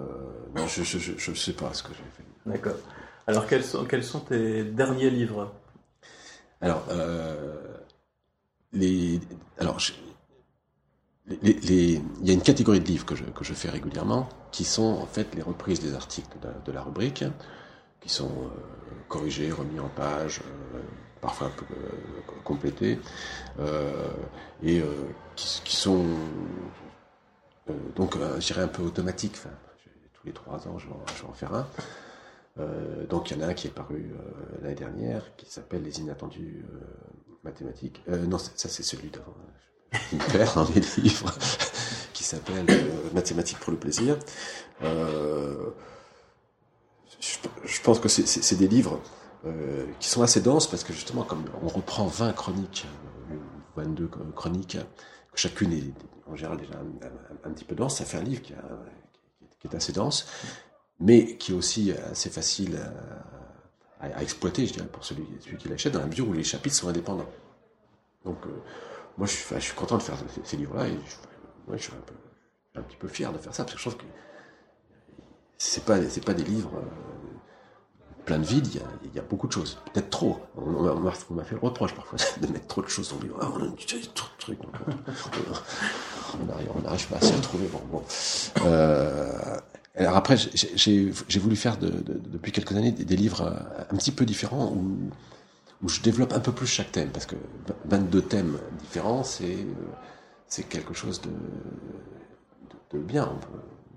non je, je, sais pas ce que j'ai fait. D'accord. Alors, quels sont, quels sont tes derniers livres? Alors, euh, les, alors, il y a une catégorie de livres que je, fais régulièrement, qui sont en fait les reprises des articles de la, rubrique, qui sont euh, corrigés, remis en page, euh, parfois euh, complétés, et qui, sont donc, un peu automatiques. Tous les trois ans, je vais, je vais en faire un. donc il y en a un qui est paru l'année dernière, qui s'appelle Les inattendus mathématiques. non, ça c'est celui d'avant paire dans les livres <laughs> qui s'appelle euh, Mathématiques pour le plaisir. Euh, je, pense que c'est des livres euh, qui sont assez denses parce que justement, comme on reprend 20 chroniques, 22 chroniques, chacune est en général déjà un, petit peu dense, ça fait un livre qui, est assez dense, mais qui est aussi assez facile à, exploiter, je dirais, pour celui, celui qui l'achète, dans la mesure où les chapitres sont indépendants. Donc, moi, je suis, je suis content de faire ces, livres-là et je, suis un, peu, un, petit peu fier de faire ça parce que je trouve que c'est pas, c'est pas des livres euh, pleins de vide, il y, a, beaucoup de choses, peut-être trop. On, m'a fait le reproche parfois <laughs> de mettre trop de choses dans le livre. Ah, on a trop de trucs. on n'arrive pas à s'y retrouver. Bon, bon. Euh, alors après, j'ai voulu faire de, depuis quelques années des, des, livres un petit peu différents où où je développe un peu plus chaque thème, parce que 22 thèmes différents, c'est c'est quelque chose de, de, bien.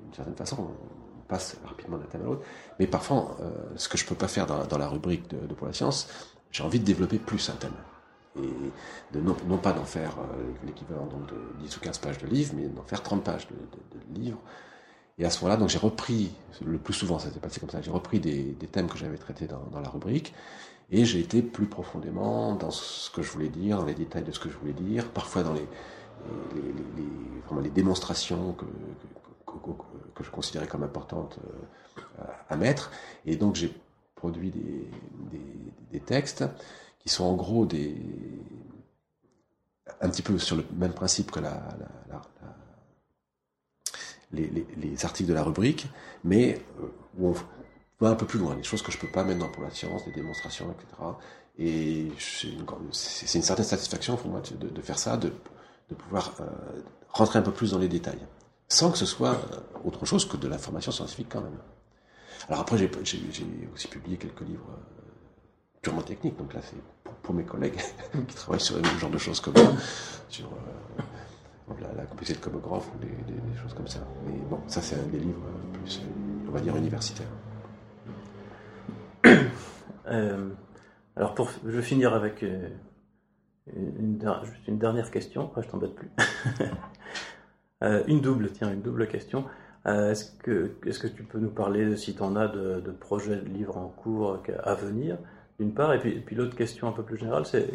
D'une certaine façon, on passe rapidement d'un thème à l'autre. Mais parfois, euh, ce que je peux pas faire dans, dans la rubrique de, Pour la science, j'ai envie de développer plus un thème. Et non, pas d'en faire euh, l'équivalent donc de 10 ou 15 pages de livre, mais d'en faire 30 pages de, de livre. Et à ce moment-là, donc j'ai repris, le plus souvent ça s'est passé comme ça, j'ai repris des, des, thèmes que j'avais traités dans, dans la rubrique, et j'ai été plus profondément dans ce que je voulais dire, dans les détails de ce que je voulais dire, parfois dans les, démonstrations que, je considérais comme importantes euh, à mettre. Et donc j'ai produit des, textes qui sont en gros un petit peu sur le même principe que les, les, articles de la rubrique, mais euh, où on, va un peu plus loin, des choses que je peux pas dans pour la science, des démonstrations, etc. Et c'est une, certaine satisfaction pour moi de, de faire ça, de, de pouvoir euh, rentrer un peu plus dans les détails, sans que ce soit euh, autre chose que de l'information scientifique quand même. Alors après, j'ai aussi publié quelques livres euh, purement techniques, donc là c'est pour, mes collègues <laughs> qui travaillent sur le genre de choses comme ça, sur la, la, complexité de comographe ou des, choses comme ça. Mais bon, ça c'est un des livres plus, on va dire, universitaires. <coughs> Euh, alors, pour, je vais finir avec euh, une, une, dernière question, après je t'embête plus. <laughs> euh, une double, tiens, une double question. Est-ce que, est-ce que tu peux nous parler, si tu en as, de, projets de livres en cours à venir, d'une part, et puis, l'autre question un peu plus générale, c'est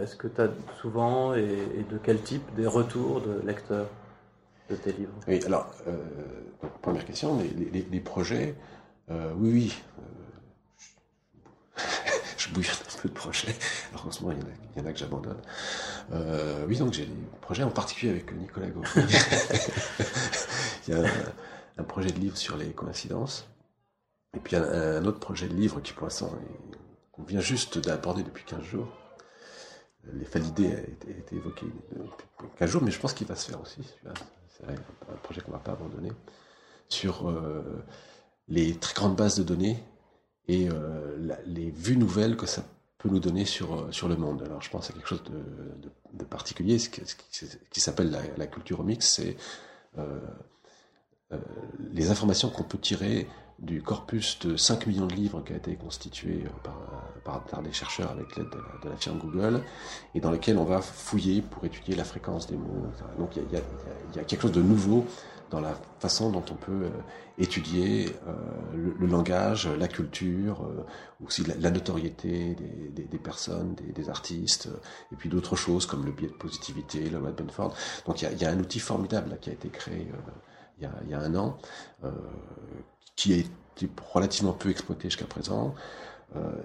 est-ce que tu as souvent, et, de quel type, des retours de lecteurs de tes livres? Oui, alors, première question, les, projets, oui, oui bouillonne un peu de projets. <laughs> Alors en ce moment, il y en a, que j'abandonne. Euh, oui, donc j'ai des projets en particulier avec Nicolas Gaufrier. <laughs> il y a un, projet de livre sur les coïncidences. Et puis un, un autre projet de livre qui pour l'instant qu'on vient juste d'aborder depuis 15 jours. Les falidés a été, évoqué depuis 15 jours, mais je pense qu'il va se faire aussi. C'est un projet qu'on ne va pas abandonner. Sur euh, les très grandes bases de données et euh, les vues nouvelles que ça peut nous donner sur, euh, sur le monde. Alors je pense à quelque chose de, de, particulier, ce qui, s'appelle la, la, culture mix, c'est les informations qu'on peut tirer du corpus de 5 millions de livres qui a été constitué par, par, des chercheurs avec l'aide de, la firme Google, et dans lequel on va fouiller pour étudier la fréquence des mots. Donc il y, y a, quelque chose de nouveau dans la façon dont on peut étudier euh, le, langage, la culture, euh, aussi la, notoriété des, personnes, des, artistes, et puis d'autres choses comme le biais de positivité, le loi de Benford. Donc il y a, un outil formidable qui a été créé euh, il, y a, un an, qui a été relativement peu exploité jusqu'à présent.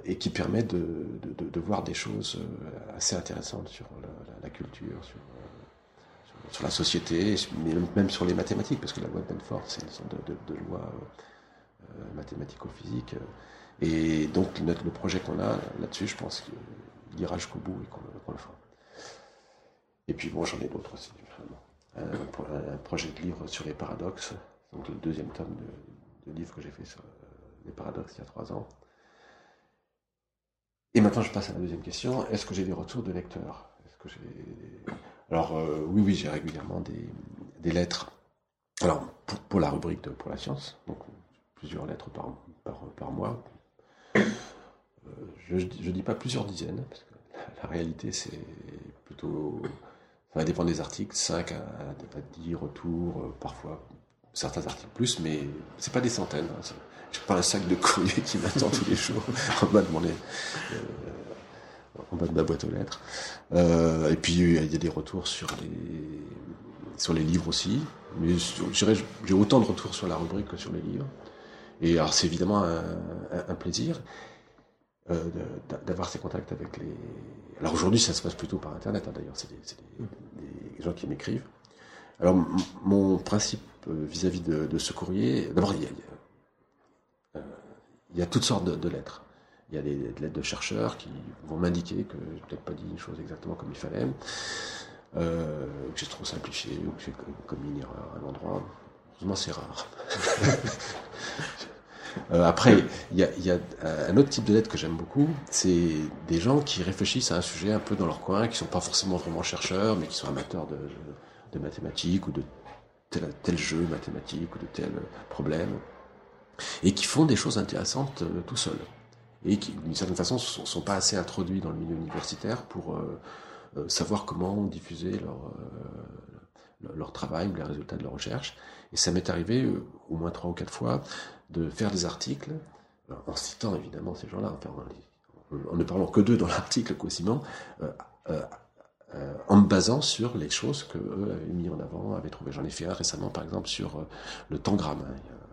et qui permet de, voir des choses assez intéressantes sur la, la culture, sur, sur la société, mais même sur les mathématiques, parce que la loi de Benford, c'est une sorte de, loi euh, mathématico-physique. Et donc, le, projet qu'on a là-dessus, je pense qu'il ira jusqu'au bout et qu'on le fera. Et puis, bon, j'en ai d'autres aussi, Un, projet de livre sur les paradoxes, donc le deuxième tome de, livre que j'ai fait sur les paradoxes il y a trois ans. Et maintenant, je passe à la deuxième question. Est-ce que j'ai des retours de lecteurs? Est-ce que j'ai alors euh, oui, oui, j'ai régulièrement des, lettres. Alors pour, la rubrique de pour la science, donc plusieurs lettres par, par, mois. Euh, je ne dis pas plusieurs dizaines, parce que la, réalité c'est plutôt... Ça va dépendre des articles, 5 à, 10 retours, euh, parfois certains articles plus, mais c'est pas des centaines. Hein, je pas un sac de courrier qui m'attend tous les jours <laughs> en bas de mon, en bas de ma boîte aux lettres. Euh, et puis il y a des retours sur les sur les livres aussi. Mais j'ai autant de retours sur la rubrique que sur les livres. Et alors c'est évidemment un, plaisir euh, d'avoir ces contacts avec les. Alors aujourd'hui ça se passe plutôt par internet hein, d'ailleurs. C'est des, gens qui m'écrivent. Alors mon principe euh, vis-à-vis de, ce courrier, d'abord il y a, il y a toutes sortes de lettres il y a des, lettres de chercheurs qui vont m'indiquer que j'ai peut-être pas dit une chose exactement comme il fallait, euh, que j'ai trop simplifié, ou que j'ai commis une erreur à un endroit. Heureusement, c'est rare. <laughs> euh, après, il y a, un autre type de lettres que j'aime beaucoup, c'est des gens qui réfléchissent à un sujet un peu dans leur coin, qui sont pas forcément vraiment chercheurs, mais qui sont amateurs de, de mathématiques ou de tel, tel jeu mathématique ou de tel problème, et qui font des choses intéressantes euh, tout seuls et qui, d'une certaine façon, ne sont, pas assez introduits dans le milieu universitaire pour euh, euh, savoir comment diffuser leur, euh, leur travail ou les résultats de leur recherche. Et ça m'est arrivé au moins trois ou quatre fois de faire des articles, en citant évidemment ces gens-là, en, ne parlant que d'eux dans l'article quasiment, en me basant sur les choses que eux avaient mis en avant, avaient trouvé. J'en ai fait un récemment, par exemple, sur le tangram. Hein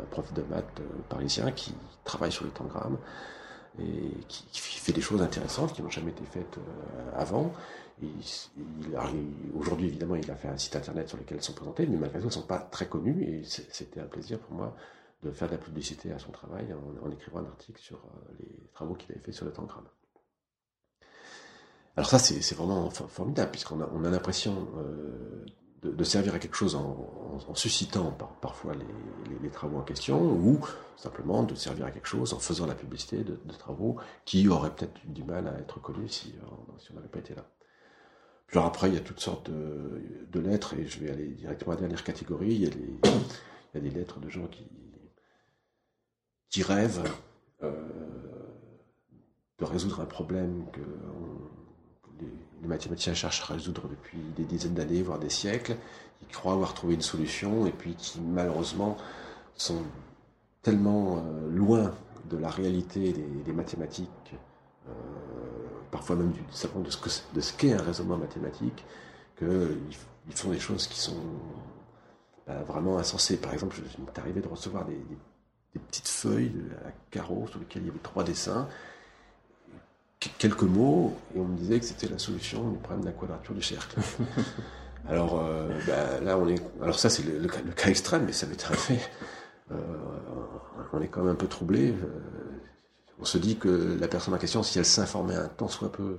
un prof de maths parisien qui travaille sur les tangrammes et qui, fait des choses intéressantes qui n'ont jamais été faites euh, avant. Aujourd'hui, évidemment, il a fait un site internet sur lequel elles sont présentées, mais malgré tout, elles ne sont pas très connues et c'était un plaisir pour moi de faire de la publicité à son travail en, écrivant un article sur euh, les travaux qu'il avait fait sur le tangramme. Alors ça, c'est vraiment formidable, puisqu'on a, on a l'impression euh, de, servir à quelque chose en, suscitant parfois les, travaux en question, ou simplement de servir à quelque chose en faisant la publicité de, travaux qui auraient peut-être du mal à être connus si, si on n'avait pas été là. Puis après, il y a toutes sortes de, lettres, et je vais aller directement à la dernière catégorie. Il y a, des lettres de gens qui, qui rêvent euh, de résoudre un problème que les mathématiciens cherchent à résoudre depuis des dizaines d'années, voire des siècles, qui croient avoir trouvé une solution et puis qui malheureusement sont tellement euh, loin de la réalité des, mathématiques, euh, parfois même du, de ce qu'est un raisonnement mathématique, qu'ils font des choses qui sont bah, vraiment insensées. Par exemple, je m'est arrivé de recevoir des, des petites feuilles à carreaux sur lesquelles il y avait trois dessins quelques mots et on me disait que c'était la solution du problème de la quadrature du cercle. <laughs> alors euh, bah, là on est, alors ça c'est le, cas extrême, mais ça m'est arrivé. Euh, on est quand même un peu troublé. Euh, on se dit que la personne en question, si elle s'informait un tant soit peu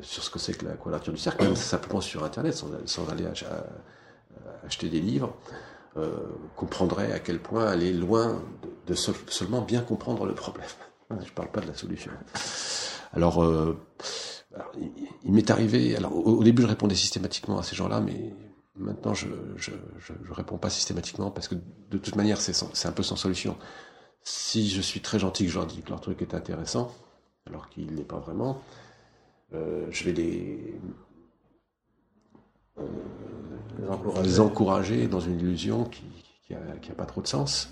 sur ce que c'est que la quadrature du cercle, même simplement sur Internet, sans, aller acheter des livres, comprendrait à quel point elle est loin de, seulement bien comprendre le problème. Je ne parle pas de la solution. Alors, euh, il, m'est arrivé. Alors, au, début, je répondais systématiquement à ces gens-là, mais maintenant, je ne réponds pas systématiquement parce que de toute manière, c'est un peu sans solution. Si je suis très gentil que je leur dis que leur truc est intéressant, alors qu'il n'est pas vraiment, euh, je vais les, euh, les, encourager. dans une illusion qui n'a pas trop de sens.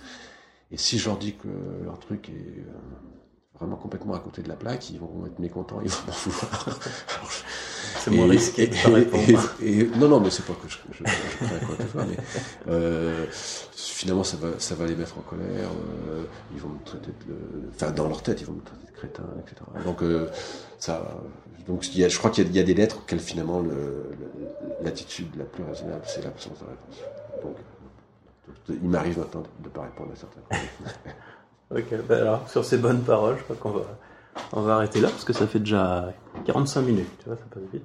Et si je leur dis que leur truc est vraiment complètement à côté de la plaque, ils vont être mécontents, ils vont m'en vouloir. c'est moins risqué de et, non, non, mais c'est pas que je, je, je, quoi que mais euh, finalement ça va, ça va les mettre en colère. Euh, ils vont me traiter de, enfin dans leur tête, ils vont me traiter de crétin, etc. Donc euh, ça, donc y a, je crois qu'il y, y, a des lettres auxquelles finalement l'attitude la plus raisonnable, c'est l'absence de réponse. Donc, il m'arrive maintenant de ne pas répondre à certains questions. Ok, ben alors sur ces bonnes paroles, je crois qu'on va on va arrêter là parce que ça fait déjà 45 minutes, tu vois, ça passe vite.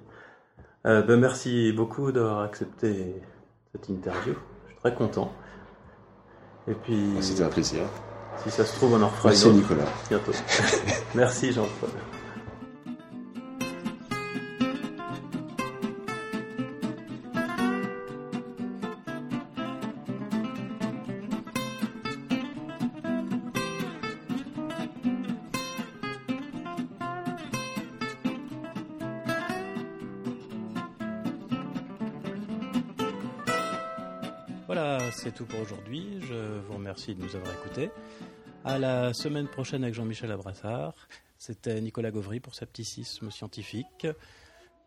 Euh, ben merci beaucoup d'avoir accepté cette interview. Je suis très content. Et puis. C'était un plaisir. Si ça se trouve, on en refera Merci Nicolas. Bientôt. <laughs> merci Jean-Paul. De nous avoir écoutés. À la semaine prochaine avec Jean-Michel Abrassard. C'était Nicolas Gauvry pour Scepticisme scientifique.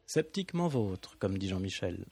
Sceptiquement vôtre, comme dit Jean-Michel.